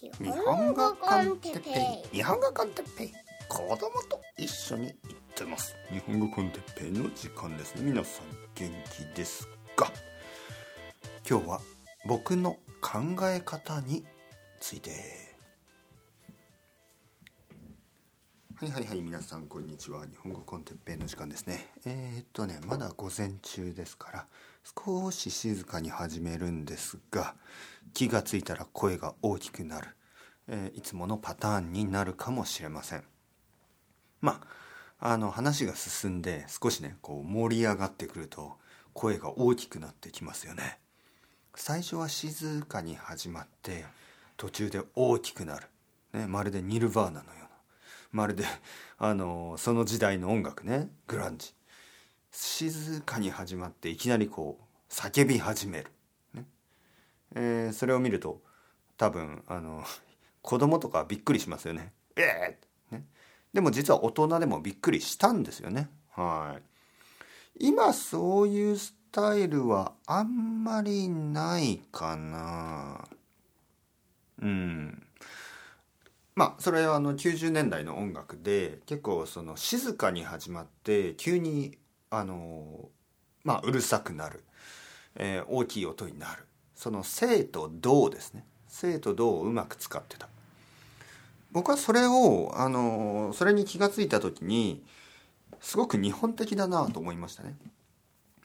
日本語コンテッペイ。日本語コンテッペイ。子供と一緒に行ってます。日本語コンテッペイの時間ですね。皆さん元気ですか？今日は僕の考え方について。はいはいはい皆さんこんにちは。日本語コンテッペイの時間ですね。えー、っとねまだ午前中ですから少し静かに始めるんですが気がついたら声が大きくなる、えー、いつものパターンになるかもしれません。まああの話が進んで少しねこう盛り上がってくると声が大きくなってきますよね。最初は静かに始まって途中で大きくなる、ね、まるでニルヴァーナのようまるであのその時代の音楽ねグランジ静かに始まっていきなりこう叫び始めるえー、それを見ると多分あの子供とかびっくりしますよね。えー、ねでも実は大人でもびっくりしたんですよね。はい。今そういうスタイルはあんまりないかな。うん。まあそれはあの90年代の音楽で結構その静かに始まって急にあのまあうるさくなる、え、大きい音になる。その生と動ですね。生と動をうまく使ってた。僕はそれをあのそれに気が付いた時にすごく日本的だなと思いましたね。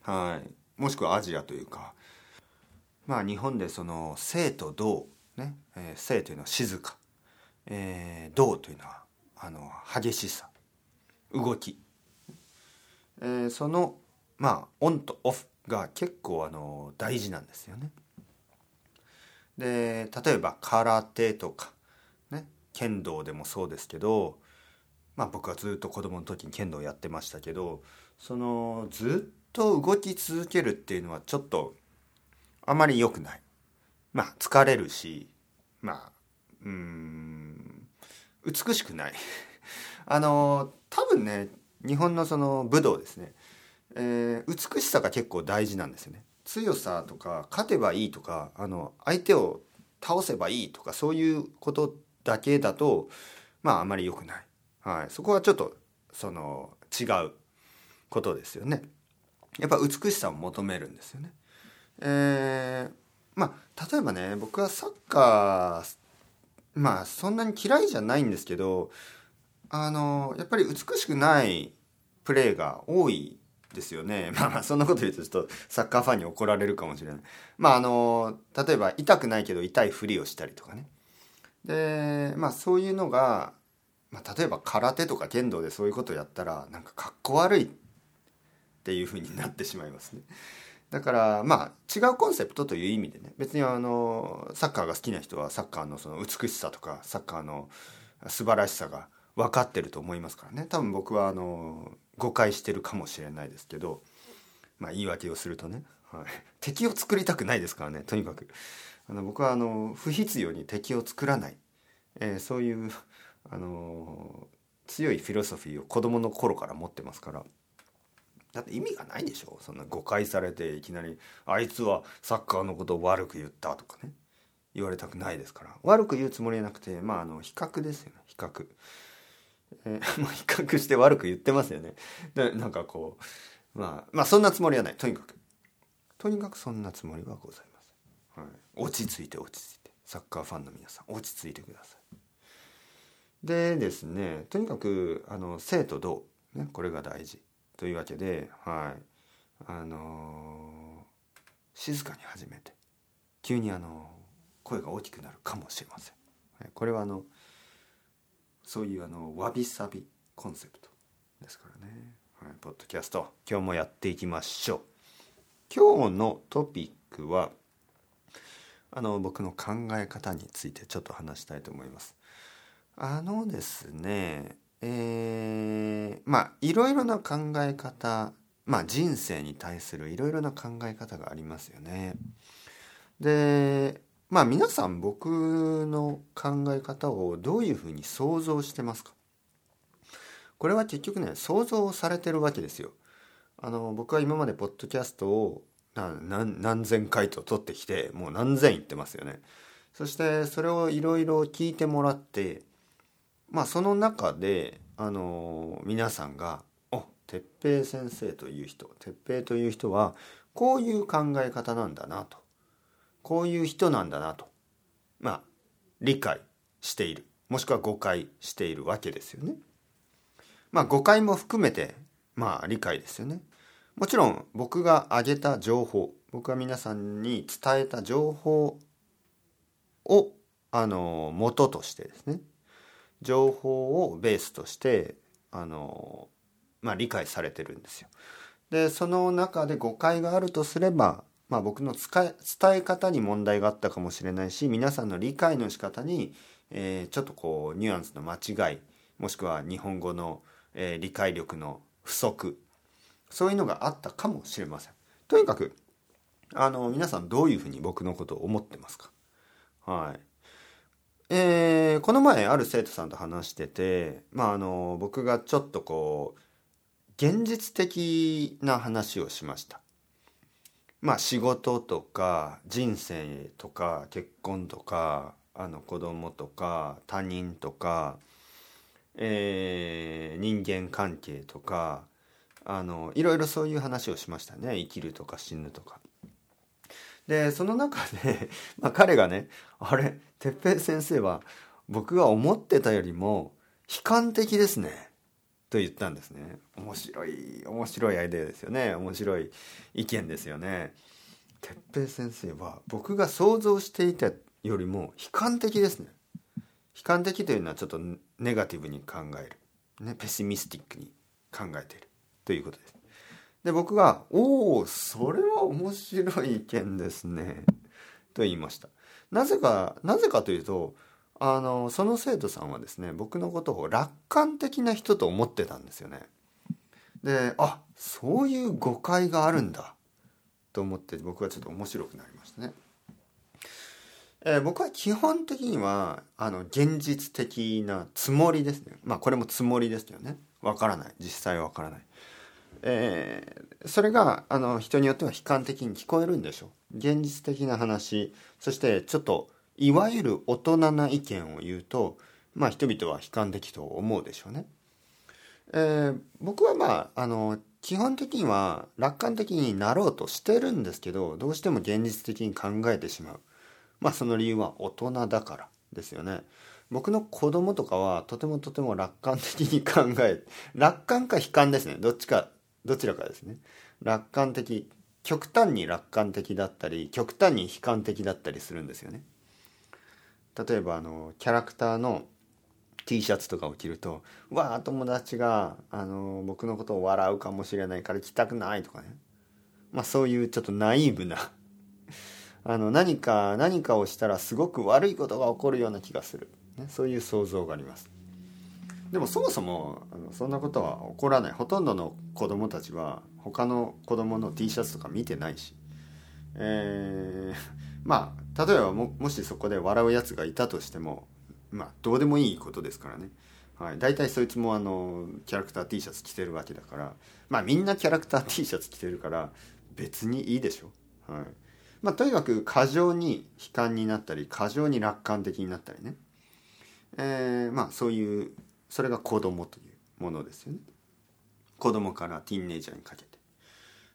はい。もしくはアジアというか。まあ日本でその生と動ね、え、生というのは静か、えー、動というのはあの激しさ動き、えー、そのまあオンとオフが結構あの大事なんですよね。で例えば空手とか、ね、剣道でもそうですけど、まあ、僕はずっと子供の時に剣道やってましたけどそのずっと動き続けるっていうのはちょっとあまり良くない。まあ疲れるしまあうん美しくない。あの多分ね日本のその武道ですね、えー、美しさが結構大事なんですよね。強さとか勝てばいいとかあの相手を倒せばいいとかそういうことだけだとまああまり良くない、はい、そこはちょっとその違うことですよね。やっぱ美しさを求めるんですよね。えー、まあ例えばね僕はサッカーまあそんなに嫌いじゃないんですけどあのやっぱり美しくないプレーが多いですよね。まあまあそんなこと言うとちょっとサッカーファンに怒られるかもしれない。まああの例えば痛くないけど痛いふりをしたりとかね。でまあそういうのが、まあ、例えば空手とか剣道でそういうことをやったらなんかかっこ悪いっていうふうになってしまいますね。だからまあ違うコンセプトという意味でね別にあのサッカーが好きな人はサッカーのその美しさとかサッカーの素晴らしさが分かってると思いますからね。多分僕はあの誤解してるかもしれないですけどまあ言い訳をするとね、はい、敵を作りたくないですからねとにかく。あの僕はあの不必要に敵を作らない、えー、そういうあの強いフィロソフィーを子供の頃から持ってますから。だって意味がないでしょ。そんな誤解されていきなり「あいつはサッカーのことを悪く言った」とかね。言われたくないですから。悪く言うつもりはなくてまああの比較ですよね。比較。えー、もう比較して悪く言ってますよね。でなんかこうまあまあそんなつもりはない。とにかく。とにかくそんなつもりはございません。はい、落ち着いて落ち着いて。サッカーファンの皆さん落ち着いてください。でですねとにかくあの生と動、ね、これが大事。というわけで、はい。あのー、静かに始めて急にあの声が大きくなるかもしれません。はい、これはあのそういうあのわびさびコンセプトですからね、はい、ポッドキャスト今日もやっていきましょう。今日のトピックはあの僕の考え方についてちょっと話したいと思います。あのですねえー、まあいろいろな考え方まあ人生に対するいろいろな考え方がありますよねでまあ皆さん僕の考え方をどういうふうに想像してますか？これは結局ね想像されてるわけですよ。あの僕は今までポッドキャストを何千回と撮ってきてもう何千言ってますよね。そしてそれをいろいろ聞いてもらってまあその中であの皆さんが「お哲平先生という人哲平という人はこういう考え方なんだな」とこういう人なんだなとまあ理解しているもしくは誤解しているわけですよね。まあ誤解も含めてまあ理解ですよね。もちろん僕が挙げた情報僕が皆さんに伝えた情報をあの元としてですね情報をベースとしてあの、まあ、理解されてるんですよ。でその中で誤解があるとすれば、まあ、僕の伝え方に問題があったかもしれないし皆さんの理解の仕方に、えー、ちょっとこうニュアンスの間違いもしくは日本語の、えー、理解力の不足そういうのがあったかもしれません。とにかくあの皆さんどういうふうに僕のことを思ってますか？はい。えー、この前ある生徒さんと話してて、まああの僕がちょっとこう現実的な話をしました。まあ仕事とか人生とか結婚とかあの子供とか他人とか、えー、人間関係とかあのいろいろそういう話をしましたね生きるとか死ぬとか。でその中で、まあ、彼がね「あれ哲平先生は僕が思ってたよりも悲観的ですね」と言ったんですね面白い面白いアイデアですよね面白い意見ですよね。哲平先生は僕が想像していたよりも悲観的ですね。悲観的というのはちょっとネガティブに考える、ね、ペシミスティックに考えているということです。で僕が「おおそれは面白い意見ですね」と言いました。なぜかなぜかというとあのその生徒さんはですね僕のことを楽観的な人と思ってたんですよね。であそういう誤解があるんだ。と思って僕はちょっと面白くなりましたね。えー、僕は基本的にはあの現実的なつもりですね。まあこれもつもりですよね。わからない。実際わからない。えー、それがあの人によっては悲観的に聞こえるんでしょう現実的な話そしてちょっといわゆる大人な意見を言うとまあ人々は悲観的と思うでしょうね。えー、僕はまああの基本的には楽観的になろうとしてるんですけどどうしても現実的に考えてしまうまあその理由は大人だからですよね。僕の子供とかはとてもとても楽観的に考え楽観か悲観ですねどっちかどちらかですね。楽観的極端に楽観的だったり極端に悲観的だったりするんですよね。例えばあのキャラクターの T シャツとかを着ると「わあ友達があの僕のことを笑うかもしれないから着たくない」とかね。まあそういうちょっとナイーブな。あの何か何かをしたらすごく悪いことが起こるような気がする、ね、そういう想像があります。でもそもそもあのそんなことは起こらない。ほとんどの子供たちは他の子供の T シャツとか見てないし、えー、まあ例えばももしそこで笑うやつがいたとしてもまあどうでもいいことですからね、はい、大体そいつもあのキャラクター T シャツ着てるわけだから。まあみんなキャラクター T シャツ着てるから別にいいでしょ、はい。まあ、とにかく過剰に悲観になったり過剰に楽観的になったりね、えー、まあそういうそれが子供というものですよね。子供からティーンネイジャーにかけて。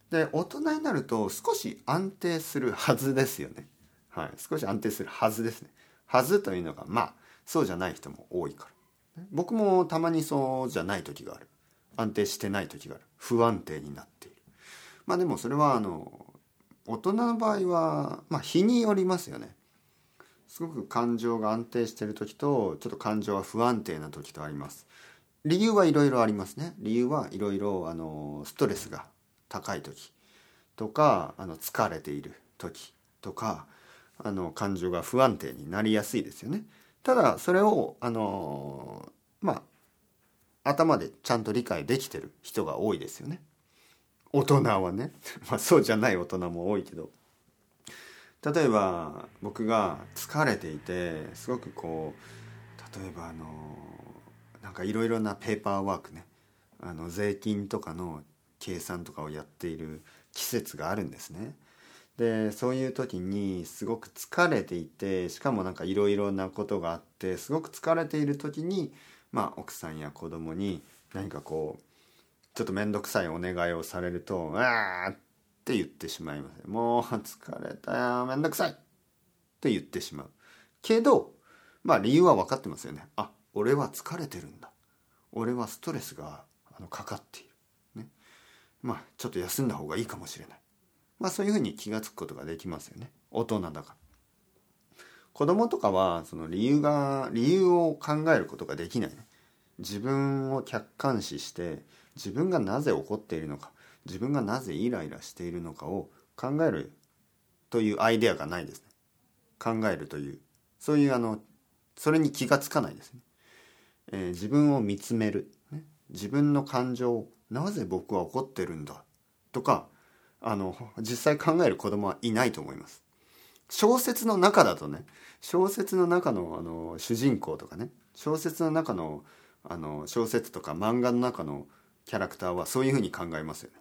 で大人になると少し安定するはずですよね。はい。少し安定するはずですね。はずというのがまあそうじゃない人も多いから。僕もたまにそうじゃない時がある。安定してない時がある。不安定になっている。まあでもそれはあの大人の場合はまあ日によりますよね。すごく感情が安定してる時とちょっと感情は不安定な時とあります。理由はいろいろありますね。理由はいろいろあのストレスが高い時とかあの疲れている時とかあの感情が不安定になりやすいですよね。ただそれをあのまあ頭でちゃんと理解できてる人が多いですよね。大人はね。まあそうじゃない大人も多いけど。例えば僕が疲れていてすごくこう例えばあのなんかいろいろなペーパーワークねあの税金とかの計算とかをやっている季節があるんですね。でそういう時にすごく疲れていてしかもなんかいろいろなことがあってすごく疲れている時にまあ奥さんや子供に何かこうちょっと面倒くさいお願いをされると「ああ!」っって言ってしまいます。もう疲れたよ面倒くさいって言ってしまう。けどまあ理由は分かってますよね。あ俺は疲れてるんだ。俺はストレスがあのかかっている。ね。まあちょっと休んだ方がいいかもしれない。まあそういうふうに気が付くことができますよね。大人だから。子供とかはその理由が理由を考えることができない、ね、自分を客観視して自分がなぜ怒っているのか。自分がなぜイライラしているのかを考えるというアイデアがないですね。考えるというそういうあのそれに気がつかないですね、えー、自分を見つめる、ね、自分の感情をなぜ僕は怒ってるんだとかあの実際考える子供はいないと思います。小説の中だとね小説の中のあの主人公とかね小説の中のあの小説とか漫画の中のキャラクターはそういうふうに考えますよね。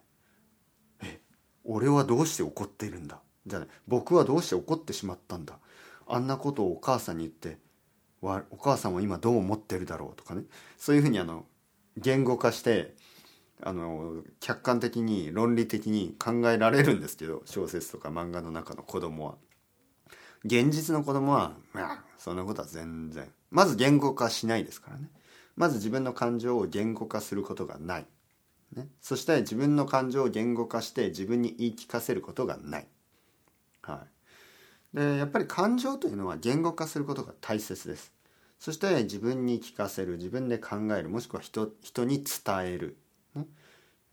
俺はどうして怒っているんだ？じゃない。僕はどうして怒ってしまったんだ？あんなことをお母さんに言ってお母さんは今どう思ってるだろうとかね。そういうふうにあの言語化してあの客観的に論理的に考えられるんですけど小説とか漫画の中の子供は。現実の子供はまあそんなことは全然。まず言語化しないですからね。まず自分の感情を言語化することがない、ね、そして自分の感情を言語化して自分に言い聞かせることがない、はい、でやっぱり感情というのは言語化することが大切です。そして自分に聞かせる自分で考えるもしくは人人に伝える。ね。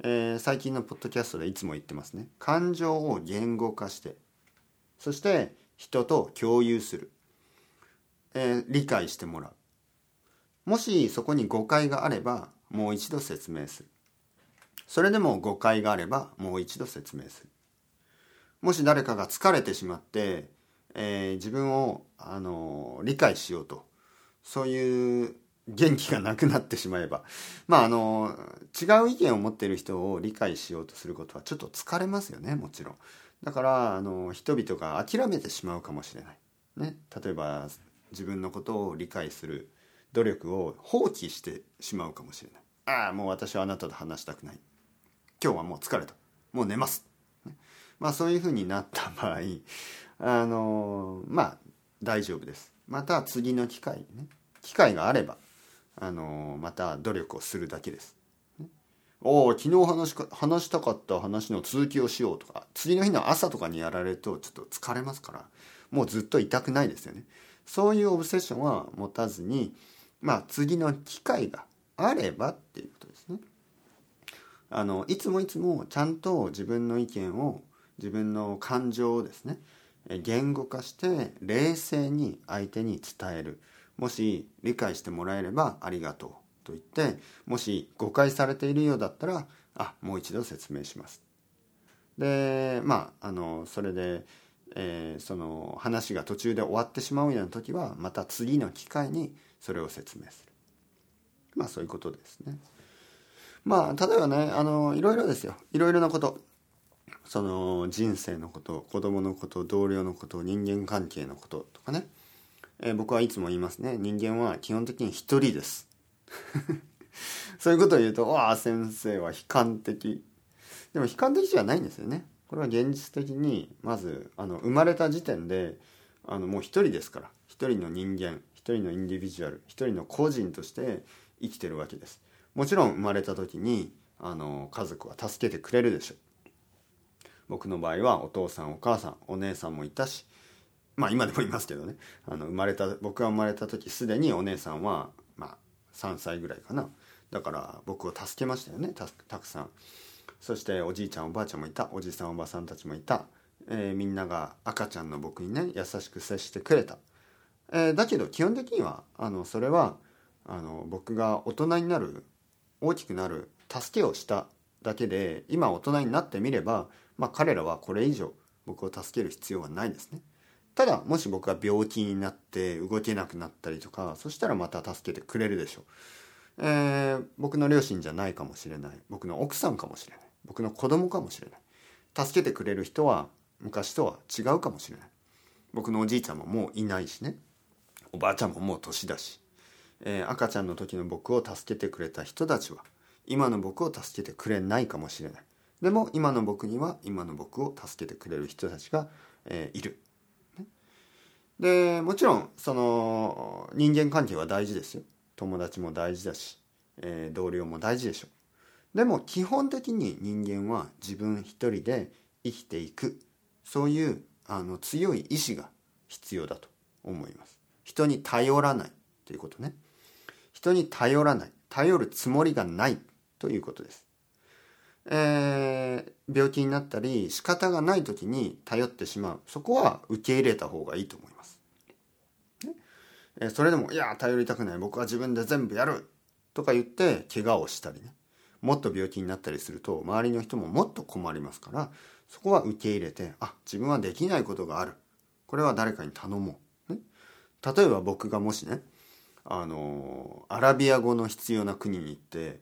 えー、最近のポッドキャストでいつも言ってますね。感情を言語化して。そして人と共有する、えー、理解してもらう。もしそこに誤解があればもう一度説明する。それでも誤解があればもう一度説明する。もし誰かが疲れてしまって、えー、自分を、あの理解しようとそういう元気がなくなってしまえばまああの違う意見を持っている人を理解しようとすることはちょっと疲れますよねもちろん。だからあの人々が諦めてしまうかもしれない、ね、例えば自分のことを理解する努力を放棄してしまうかもしれない。ああもう私はあなたと話したくない。今日はもう疲れたもう寝ます、まあそういうふうになった場合あのまあ大丈夫ですまた次の機会ね機会があればあのまた努力をするだけです。おお昨日話し話したかった話の続きをしようとか次の日の朝とかにやられるとちょっと疲れますからもうずっと痛くないですよね。そういうオブセッションは持たずにまあ次の機会があればっていうことです。あのいつもいつもちゃんと自分の意見を自分の感情をですね言語化して冷静に相手に伝える。もし理解してもらえればありがとうと言ってもし誤解されているようだったらあもう一度説明します。でまああのそれで、えー、その話が途中で終わってしまうような時はまた次の機会にそれを説明する。まあそういうことですね。まあ例えばねあのいろいろですよ。いろいろなこと。その人生のこと子供のこと同僚のこと人間関係のこととかね。えー、僕はいつも言いますね。人間は基本的に一人です。そういうことを言うと「わあ先生は悲観的」でも悲観的じゃないんですよね。これは現実的にまずあの生まれた時点であのもう一人ですから。一人の人間一人のインディビジュアル一人の個人として生きてるわけです。もちろん生まれた時にあの家族は助けてくれるでしょう。僕の場合はお父さんお母さんお姉さんもいたしまあ今でもいますけどね。あの生まれた僕が生まれた時すでにお姉さんはまあ3歳ぐらいかな。だから僕を助けましたよね。たくさん。そしておじいちゃんおばあちゃんもいた。おじさんおばさんたちもいた、えー、みんなが赤ちゃんの僕にね優しく接してくれた、えー、だけど基本的にはあのそれはあの僕が大人になる大きくなる助けをしただけで今大人になってみれば、まあ、彼らはこれ以上僕を助ける必要はないですね。ただもし僕が病気になって動けなくなったりとかそしたらまた助けてくれるでしょう、えー、僕の両親じゃないかもしれない。僕の奥さんかもしれない。僕の子供かもしれない。助けてくれる人は昔とは違うかもしれない。僕のおじいちゃんももういないしね。おばあちゃんももう年だし、えー、赤ちゃんの時の僕を助けてくれた人たちは今の僕を助けてくれないかもしれない。でも今の僕には今の僕を助けてくれる人たちが、えー、いる、ね、でもちろんその人間関係は大事ですよ。友達も大事だし、えー、同僚も大事でしょう。でも基本的に人間は自分一人で生きていく。そういうあの強い意志が必要だと思います。人に頼らないということね。人に頼らない頼るつもりがないということです、えー、病気になったり仕方がない時に頼ってしまう。そこは受け入れた方がいいと思います、え、それでも「いや頼りたくない。僕は自分で全部やる」とか言って怪我をしたりね。もっと病気になったりすると周りの人ももっと困りますからそこは受け入れてあ自分はできないことがある。これは誰かに頼もう、ね、例えば僕がもしねあのアラビア語の必要な国に行って、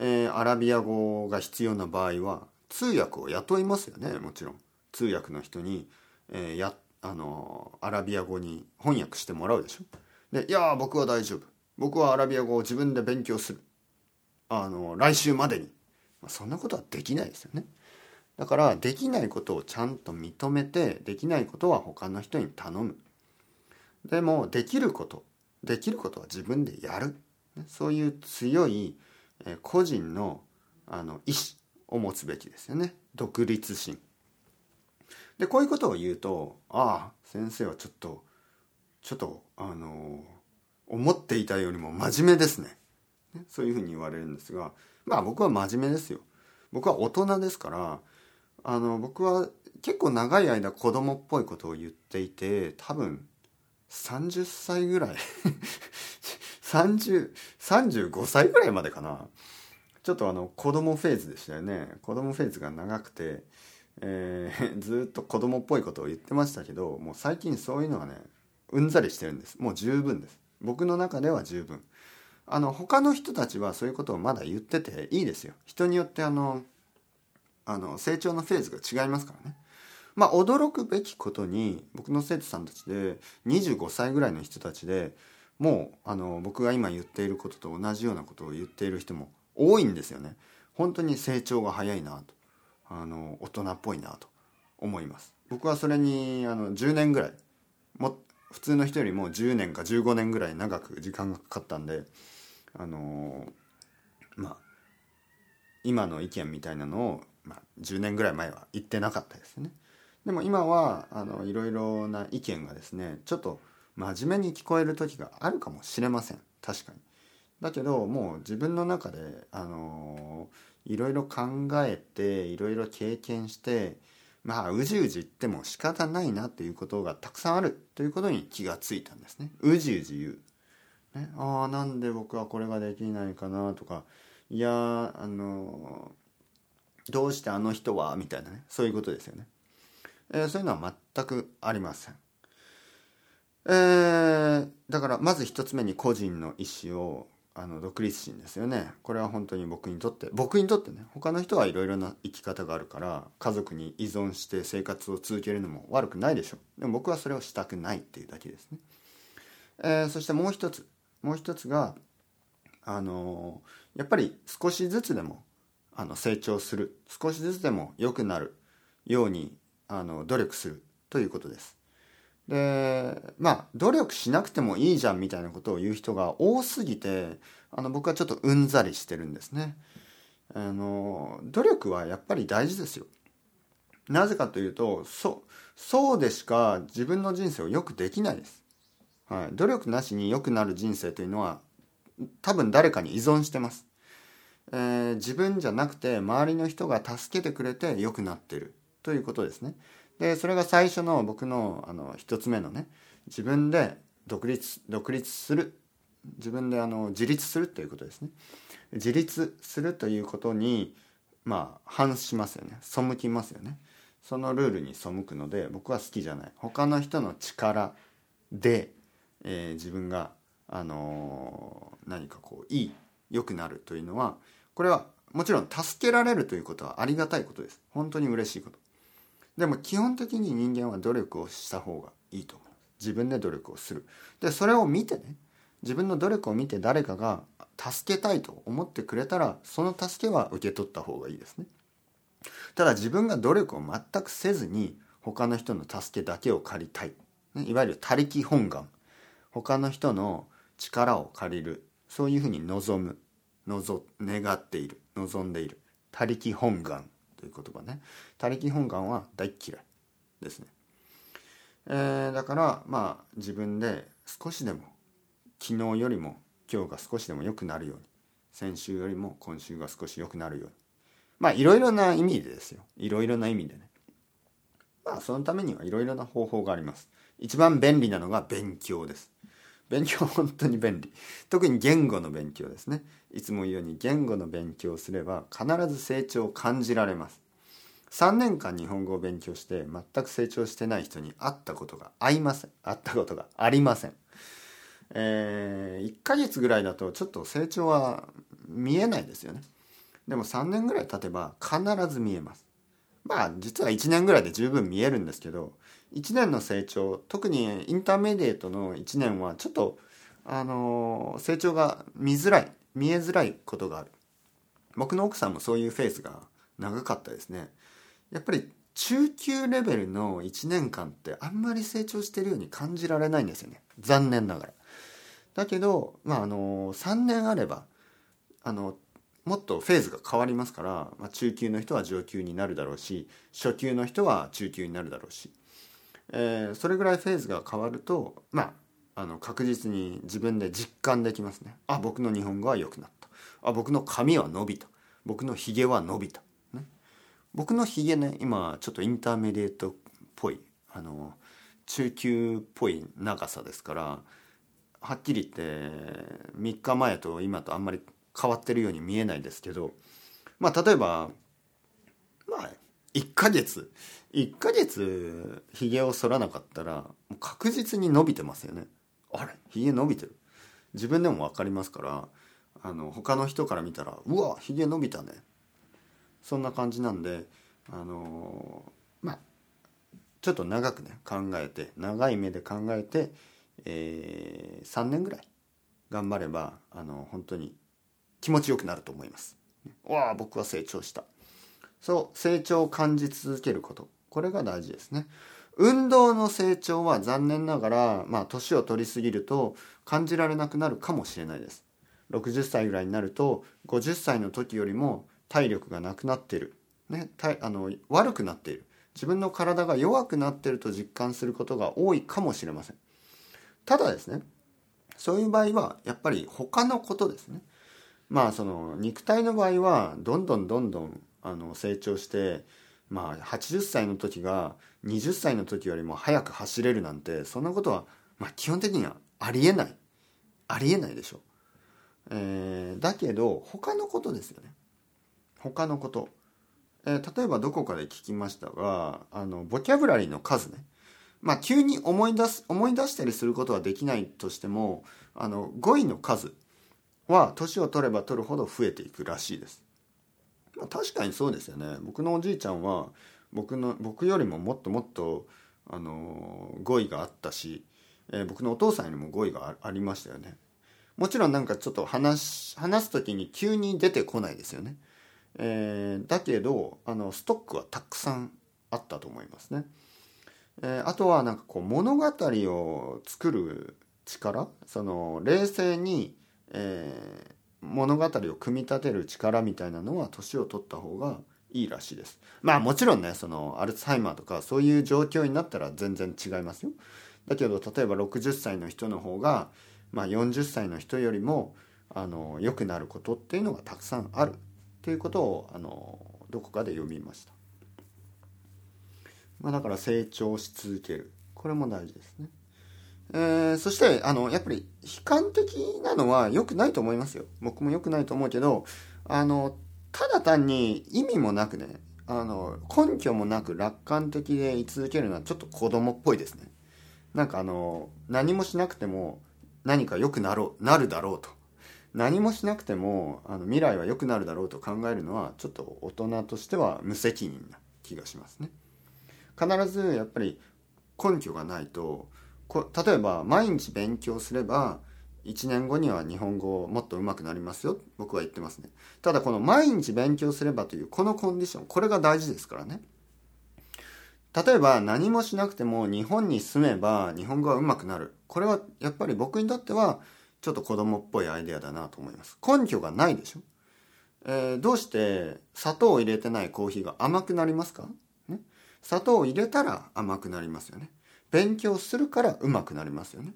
えー、アラビア語が必要な場合は通訳を雇いますよねもちろん。通訳の人に、えー、やあのアラビア語に翻訳してもらうでしょ。でいや僕は大丈夫。僕はアラビア語を自分で勉強する。あの来週までに、まあ、そんなことはできないですよね。だからできないことをちゃんと認めてできないことは他の人に頼む。でもできること。できることは自分でやる。そういう強い個人のあの意志を持つべきですよね。独立心。でこういうことを言うとああ先生はちょっとちょっとあの思っていたよりも真面目ですね、そういうふうに言われるんですがまあ僕は真面目ですよ。僕は大人ですからあの僕は結構長い間子供っぽいことを言っていて多分30歳ぐらい。3035歳ぐらいまでかな。ちょっとあの子供フェーズでしたよね。子供フェーズが長くて、えー、ずっと子供っぽいことを言ってましたけどもう最近そういうのはねうんざりしてるんです。もう十分です。僕の中では十分。あの他の人たちはそういうことをまだ言ってていいですよ。人によってあのあの成長のフェーズが違いますからね。まあ驚くべきことに僕の生徒さんたちで25歳ぐらいの人たちでもうあの僕が今言っていることと同じようなことを言っている人も多いんですよね。本当に成長が早いなと。あの大人っぽいなと思います。僕はそれにあの10年ぐらいも普通の人よりも10年か15年ぐらい長く時間がかかったんであのまあ今の意見みたいなのを、まあ、10年ぐらい前は言ってなかったですね。でも今はあのいろいろな意見がですねちょっと真面目に聞こえる時があるかもしれません。確かに。だけどもう自分の中であのいろいろ考えていろいろ経験してまあうじうじ言っても仕方ないなということがたくさんある。ということに気がついたんですね。うじうじ言う。ね、ああなんで僕はこれができないかなとか。いやあのどうしてあの人は？みたいなね。そういうことですよね、えー、そういうのは全くありません、えー、だからまず一つ目に個人の意思をあの独立心ですよね。これは本当に僕にとって僕にとってね他の人はいろいろな生き方があるから家族に依存して生活を続けるのも悪くないでしょ。うでも僕はそれをしたくないっていうだけですね、えー、そしてもう一つもう一つがあのやっぱり少しずつでもあの成長する。少しずつでも良くなるようにあの努力するということです。でまあ努力しなくてもいいじゃんみたいなことを言う人が多すぎてあの僕はちょっとうんざりしてるんですね。あの努力はやっぱり大事ですよ。なぜかというとそそうでしか自分の人生をよくできないです。はい、努力なしに良くなる人生というのは多分誰かに依存してます、えー、自分じゃなくて周りの人が助けてくれて良くなってるということですね。でそれが最初の僕のあの一つ目のね自分で独立独立する自分であの自立するということですね。自立するということにまあ反しますよね。背きますよね。そのルールに背くので僕は好きじゃない。他の人の力でえー、自分が、あのー、何かこういい良くなるというのはこれはもちろん助けられるということはありがたいことです。本当に嬉しいこと。でも基本的に人間は努力をした方がいいと思う。自分で努力をする。でそれを見てね自分の努力を見て誰かが助けたいと思ってくれたらその助けは受け取った方がいいですね。ただ自分が努力を全くせずに他の人の助けだけを借りたい、ね、いわゆる他力本願。他の人の力を借りる。そういうふうに望む。望願っている。望んでいる。他力本願。という言葉ね。他力本願は大嫌いですね、えー、だからまあ自分で少しでも昨日よりも今日が少しでも良くなるように先週よりも今週が少し良くなるように。まあいろいろな意味でですよ。いろいろな意味でね。まあそのためにはいろいろな方法があります。一番便利なのが勉強です。勉強本当に便利。特に言語の勉強ですね。いつも言うように言語の勉強をすれば必ず成長を感じられます。3年間日本語を勉強して全く成長してない人に会ったことがありません。会ったことがありません。えー、1ヶ月ぐらいだとちょっと成長は見えないですよね。でも3年ぐらい経てば必ず見えます。まあ実は1年ぐらいで十分見えるんですけど1年の成長特にインターメディエートの1年はちょっとあの成長が見づらい見えづらいことがある。僕の奥さんもそういうフェーズが長かったですね。やっぱり中級レベルの1年間ってあんまり成長してるように感じられないんですよね。残念ながら。だけど、まあ、あの3年あればあのもっとフェーズが変わりますから、まあ、中級の人は上級になるだろうし初級の人は中級になるだろうし。えー、それぐらいフェーズが変わるとまああの確実に自分で実感できますね。あ僕の日本語は良くなった。あ僕の髪は伸びた。僕のひげは伸びた、ね、僕のひげね今ちょっとインターメディエートっぽいあの中級っぽい長さですからはっきり言って3日前と今とあんまり変わってるように見えないですけどまあ例えばまあ1ヶ月。1ヶ月ひげを剃らなかったら確実に伸びてますよね。あれ？ひげ伸びてる？自分でも分かりますからあの他の人から見たらうわひげ伸びたね。そんな感じなんであのまあちょっと長くね考えて長い目で考えて、えー、3年ぐらい頑張ればあの本当に気持ちよくなると思います。わあ僕は成長した。そう成長を感じ続けること。これが大事ですね。運動の成長は残念ながらまあ年を取りすぎると感じられなくなるかもしれないです。60歳ぐらいになると50歳の時よりも体力がなくなってる、ね、あの悪くなっている。自分の体が弱くなっていると実感することが多いかもしれません。ただですねそういう場合はやっぱり他のことですね。まあその肉体の場合はどんどんどんどんあの成長してまあ80歳の時が20歳の時よりも速く走れるなんてそんなことは、まあ、基本的にはありえないありえないでしょ。えー、だけど他のことですよね。他のこと。えー、例えばどこかで聞きましたがあのボキャブラリーの数ね。まあ急に思い出す思い出したりすることはできないとしてもあの語彙の数は年を取れば取るほど増えていくらしいです。まあ、確かにそうですよね。僕のおじいちゃんは僕の僕よりももっともっとあの語彙があったし、えー、僕のお父さんよりも語彙がありましたよね。もちろんなんかちょっと話話す時に急に出てこないですよね、えー、だけどあのストックはたくさんあったと思いますね、えー、あとはなんかこう物語を作る力その冷静に、えー、物語を組み立てる力みたいなのは年を取った方がいいらしいです。まあもちろんねそのアルツハイマーとかそういう状況になったら全然違いますよ。だけど例えば60歳の人の方が、まあ、40歳の人よりもあの良くなることっていうのがたくさんあるっていうことをあのどこかで読みました。まあ、だから成長し続けるこれも大事ですね。えー、そしてあのやっぱり悲観的なのは良くないと思いますよ。僕も良くないと思うけどあのただ単に意味もなくねあの根拠もなく楽観的で居続けるのはちょっと子供っぽいですね。なんかあの何もしなくても何か良くなろうなるだろうと。何もしなくてもあの未来は良くなるだろうと考えるのはちょっと大人としては無責任な気がしますね。必ずやっぱり根拠がないとこ例えば毎日勉強すれば1年後には日本語をもっと上手くなりますよ。僕は言ってますね。ただこの毎日勉強すればというこのコンディションこれが大事ですからね。例えば何もしなくても日本に住めば日本語が上手くなる。これはやっぱり僕にとってはちょっと子供っぽいアイデアだなと思います。根拠がないでしょ、えー、どうして砂糖を入れてないコーヒーが甘くなりますか、ね、砂糖を入れたら甘くなりますよね。勉強するから上手くなりますよね。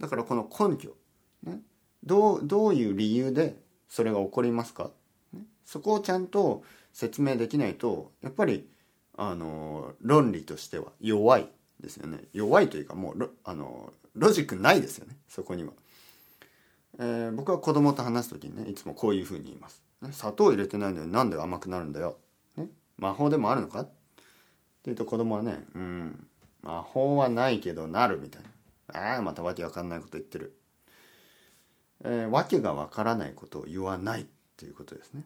だからこの根拠ね、どうどういう理由でそれが起こりますか、ね、そこをちゃんと説明できないとやっぱりあの論理としては弱いですよね。弱いというかもうあのロジックないですよね。そこには、えー、僕は子供と話す時にねいつもこういうふうに言います、ね、砂糖入れてないのになんで甘くなるんだよ、ね、魔法でもあるのか？って言うと子供はねうん。魔法はないけどなるみたいなああまたわけわかんないこと言ってるえー、訳がわからないことを言わないっていうことですね。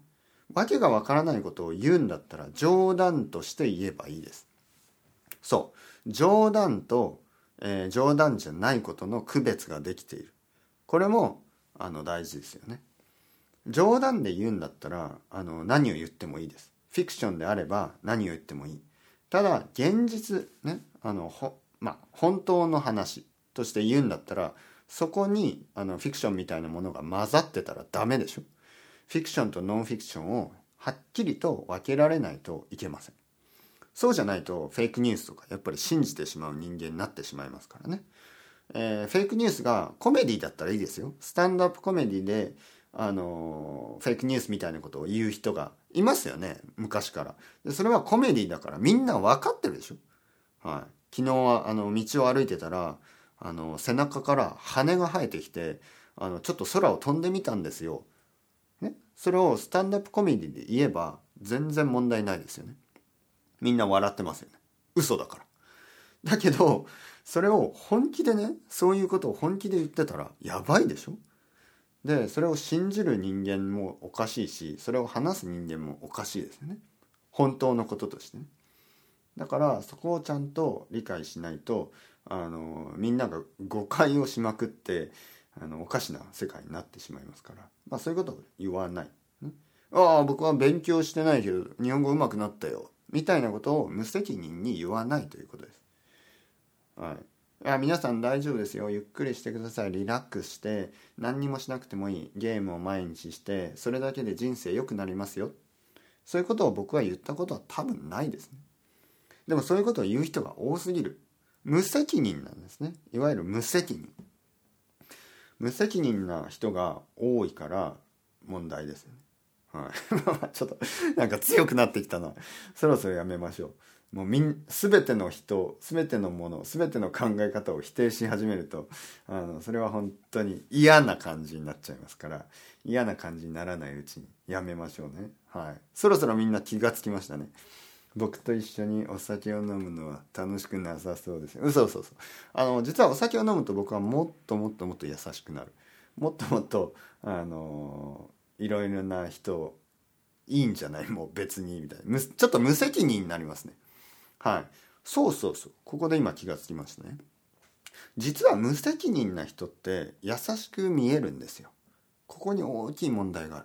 訳がわからないことを言うんだったら冗談として言えばいいです。そう。冗談と、えー、冗談じゃないことの区別ができている。これもあの大事ですよね。冗談で言うんだったらあの何を言ってもいいです。フィクションであれば何を言ってもいい。ただ現実ねあのほまあ本当の話として言うんだったらそこにあのフィクションみたいなものが混ざってたらダメでしょ。フィクションとノンフィクションをはっきりと分けられないといけません。そうじゃないとフェイクニュースとかやっぱり信じてしまう人間になってしまいますからね、えー、フェイクニュースがコメディだったらいいですよ。スタンドアップコメディであのフェイクニュースみたいなことを言う人がいますよね。昔から。でそれはコメディだからみんな分かってるでしょ。はい昨日はあの道を歩いてたらあの背中から羽が生えてきてあのちょっと空を飛んでみたんですよ。ね、それをスタンドアップコメディで言えば全然問題ないですよね。みんな笑ってますよね。嘘だから。だけどそれを本気でねそういうことを本気で言ってたらやばいでしょ？でそれを信じる人間もおかしいしそれを話す人間もおかしいですよね本当のこととしてねだからそこをちゃんと理解しないとあのみんなが誤解をしまくってあのおかしな世界になってしまいますから、まあ、そういうことを言わない。ああ僕は勉強してないけど日本語上手くなったよ。みたいなことを無責任に言わないということです。はい、あ皆さん大丈夫ですよ。ゆっくりしてください。リラックスして何にもしなくてもいい。ゲームを毎日してそれだけで人生良くなりますよ。そういうことを僕は言ったことは多分ないですね。でもそういうことを言う人が多すぎる。無責任なんですね。いわゆる無責任。無責任な人が多いから問題ですよね。はい。ちょっとなんか強くなってきたな。そろそろやめましょう。もうみん全ての人全てのもの全ての考え方を否定し始めるとあのそれは本当に嫌な感じになっちゃいますから嫌な感じにならないうちにやめましょうね。はい。そろそろみんな気がつきましたね。僕と一緒にお酒を飲むのは楽しくなさそうです嘘嘘嘘。あの実はお酒を飲むと僕はもっともっともっと優しくなる。もっともっとあのいろいろな人いいんじゃない？もう別にみたいな。ちょっと無責任になりますね。はい。そうそうそう。ここで今気がつきましたね。実は無責任な人って優しく見えるんですよ。ここに大きい問題が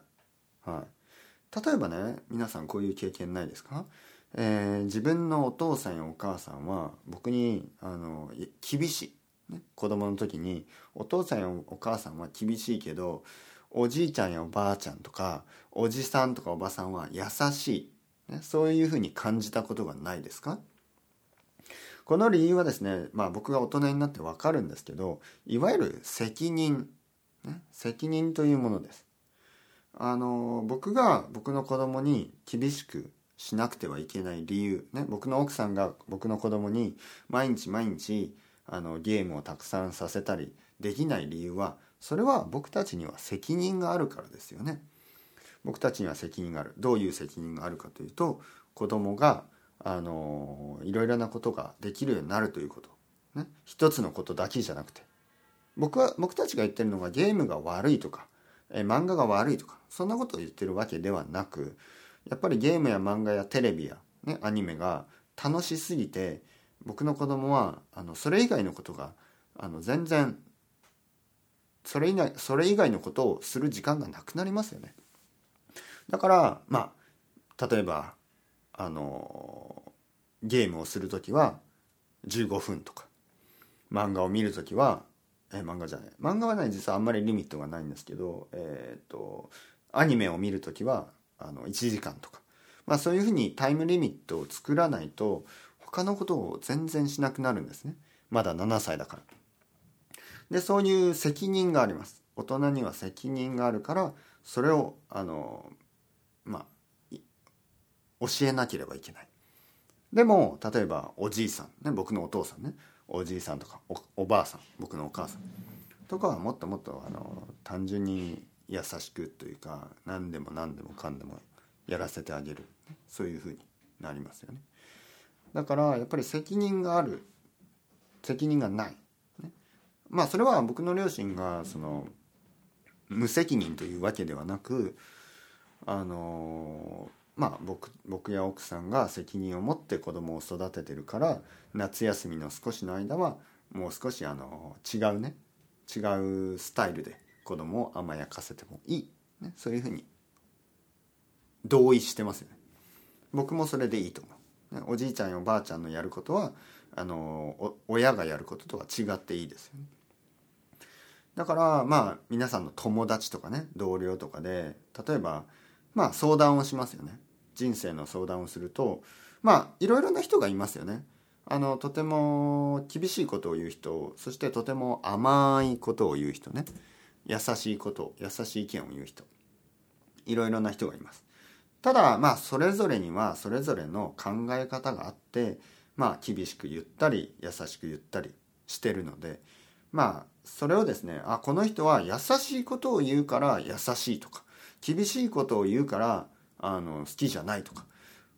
ある。はい。例えばね皆さんこういう経験ないですか？えー、自分のお父さんやお母さんは僕にあの厳しい、ね、子供の時にお父さんやお母さんは厳しいけどおじいちゃんやおばあちゃんとかおじさんとかおばさんは優しい、ね、そういうふうに感じたことがないですか？この理由はですね、まあ、僕が大人になってわかるんですけどいわゆる責任、ね、責任というものです。あの僕が僕の子供に厳しくしなくてはいけない理由、ね、僕の奥さんが僕の子供に毎日毎日あのゲームをたくさんさせたりできない理由はそれは僕たちには責任があるからですよね。僕たちには責任がある。どういう責任があるかというと子供があのいろいろなことができるようになるということ、ね、一つのことだけじゃなくて。僕は僕たちが言ってるのがゲームが悪いとかえ漫画が悪いとかそんなことを言ってるわけではなくやっぱりゲームや漫画やテレビや、ね、アニメが楽しすぎて僕の子供はあのそれ以外のことがあの全然それ以外それ以外のことをする時間がなくなりますよね。だからまあ例えばあのゲームをする時は15分とか漫画を見る時はえ漫画じゃない漫画はね実はあんまりリミットがないんですけどえっ、とアニメを見る時はあの1時間とか。まあそういうふうにタイムリミットを作らないと他のことを全然しなくなるんですね。まだ7歳だから。でそういう責任があります。大人には責任があるからそれをあのまあ教えなければいけない。でも例えばおじいさん。ね僕のお父さんね。おじいさんとかおばあさん。僕のお母さん。とかはもっともっとあの単純に優しくというか何でも何でもかんでもやらせてあげる。そういうふうになりますよね。だからやっぱり責任がある。責任がない、ね、まあそれは僕の両親がその無責任というわけではなくあのまあ僕僕や奥さんが責任を持って子供を育ててるから夏休みの少しの間はもう少しあの違うね。違うスタイルで子供を甘やかせてもいい、ね、そういうふうに同意してますよね。僕もそれでいいと思う、ね、おじいちゃんやおばあちゃんのやることはあの親がやることとは違っていいですよね。だからまあ皆さんの友達とかね同僚とかで例えばまあ相談をしますよね。人生の相談をするとまあいろいろな人がいますよね。あのとても厳しいことを言う人そしてとても甘いことを言う人ね。優しいこと優しい意見を言う人。いろいろな人がいます。ただまあそれぞれにはそれぞれの考え方があってまあ厳しく言ったり優しく言ったりしてるのでまあそれをですねあこの人は優しいことを言うから優しいとか厳しいことを言うからあの好きじゃないとか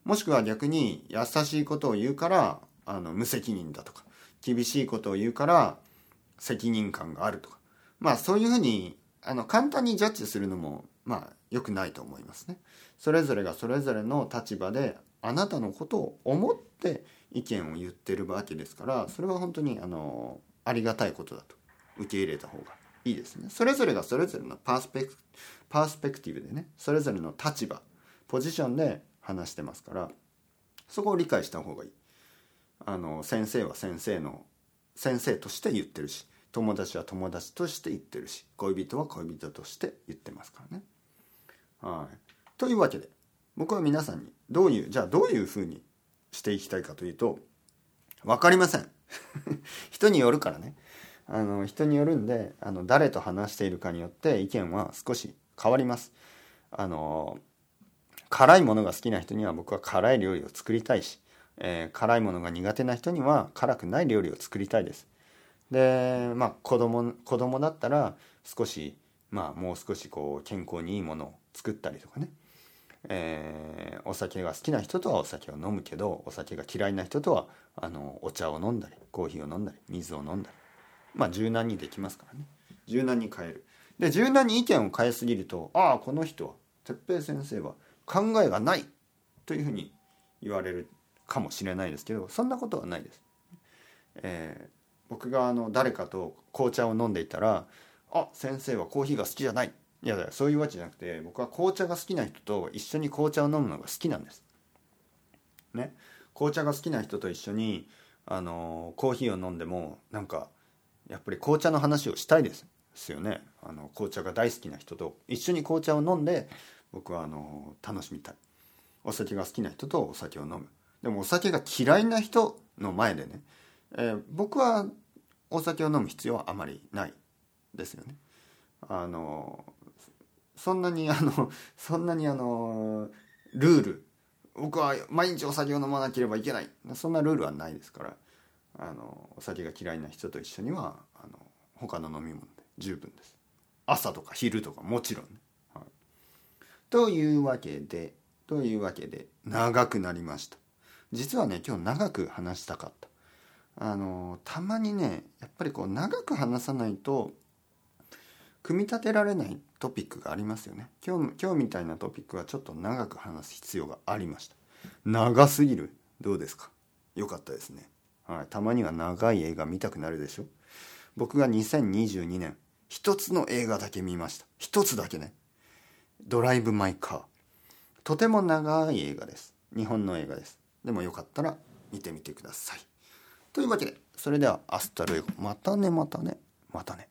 もしくは逆に優しいことを言うからあの無責任だとか厳しいことを言うから責任感があるとかまあそういうふうにあの簡単にジャッジするのもまあ良くないと思いますね。それぞれがそれぞれの立場であなたのことを思って意見を言ってるわけですからそれは本当にあのありがたいことだと受け入れた方がいいですね。それぞれがそれぞれのパースペクパースペクティブでねそれぞれの立場ポジションで話してますからそこを理解した方がいい。あの先生は先生の先生として言ってるし友達は友達として言ってるし恋人は恋人として言ってますからね。はい、というわけで僕は皆さんにどういうじゃあどういうふうにしていきたいかというと分かりません。人によるからね。あの人によるんであの誰と話しているかによって意見は少し変わります。あの辛いものが好きな人には僕は辛い料理を作りたいし、えー、辛いものが苦手な人には辛くない料理を作りたいです。でまあ子供子供だったら少しまあもう少しこう健康にいいものを作ったりとかね、えー、お酒が好きな人とはお酒を飲むけどお酒が嫌いな人とはあのお茶を飲んだりコーヒーを飲んだり水を飲んだり。まあ柔軟にできますからね。柔軟に変える。で柔軟に意見を変えすぎるとああこの人は哲平先生は考えがないというふうに言われるかもしれないですけどそんなことはないです。えー僕があの誰かと紅茶を飲んでいたら「あ先生はコーヒーが好きじゃない」いやそういうわけじゃなくて僕は紅茶が好きな人と一緒に紅茶を飲むのが好きなんです。ね。紅茶が好きな人と一緒にあのコーヒーを飲んでもなんかやっぱり紅茶の話をしたいですですよね。あの紅茶が大好きな人と一緒に紅茶を飲んで僕はあの楽しみたい。お酒が好きな人とお酒を飲む。でもお酒が嫌いな人の前でねえー、僕はお酒を飲む必要はあまりないですよね。あのそんなにあのそんなにあのルール僕は毎日お酒を飲まなければいけない。そんなルールはないですからあのお酒が嫌いな人と一緒にはあの他の飲み物で十分です。朝とか昼とかもちろんね、はい、というわけでというわけで長くなりました。実はね今日長く話したかった。あのたまにねやっぱりこう長く話さないと組み立てられないトピックがありますよね。今日今日みたいなトピックはちょっと長く話す必要がありました。長すぎる。どうですか？良かったですね、はい、たまには長い映画見たくなるでしょ？僕が2022年一つの映画だけ見ました。一つだけね。ドライブ・マイ・カー。とても長い映画です。日本の映画です。でもよかったら見てみてください。というわけでそれでは hasta luego。またねまたねまたね。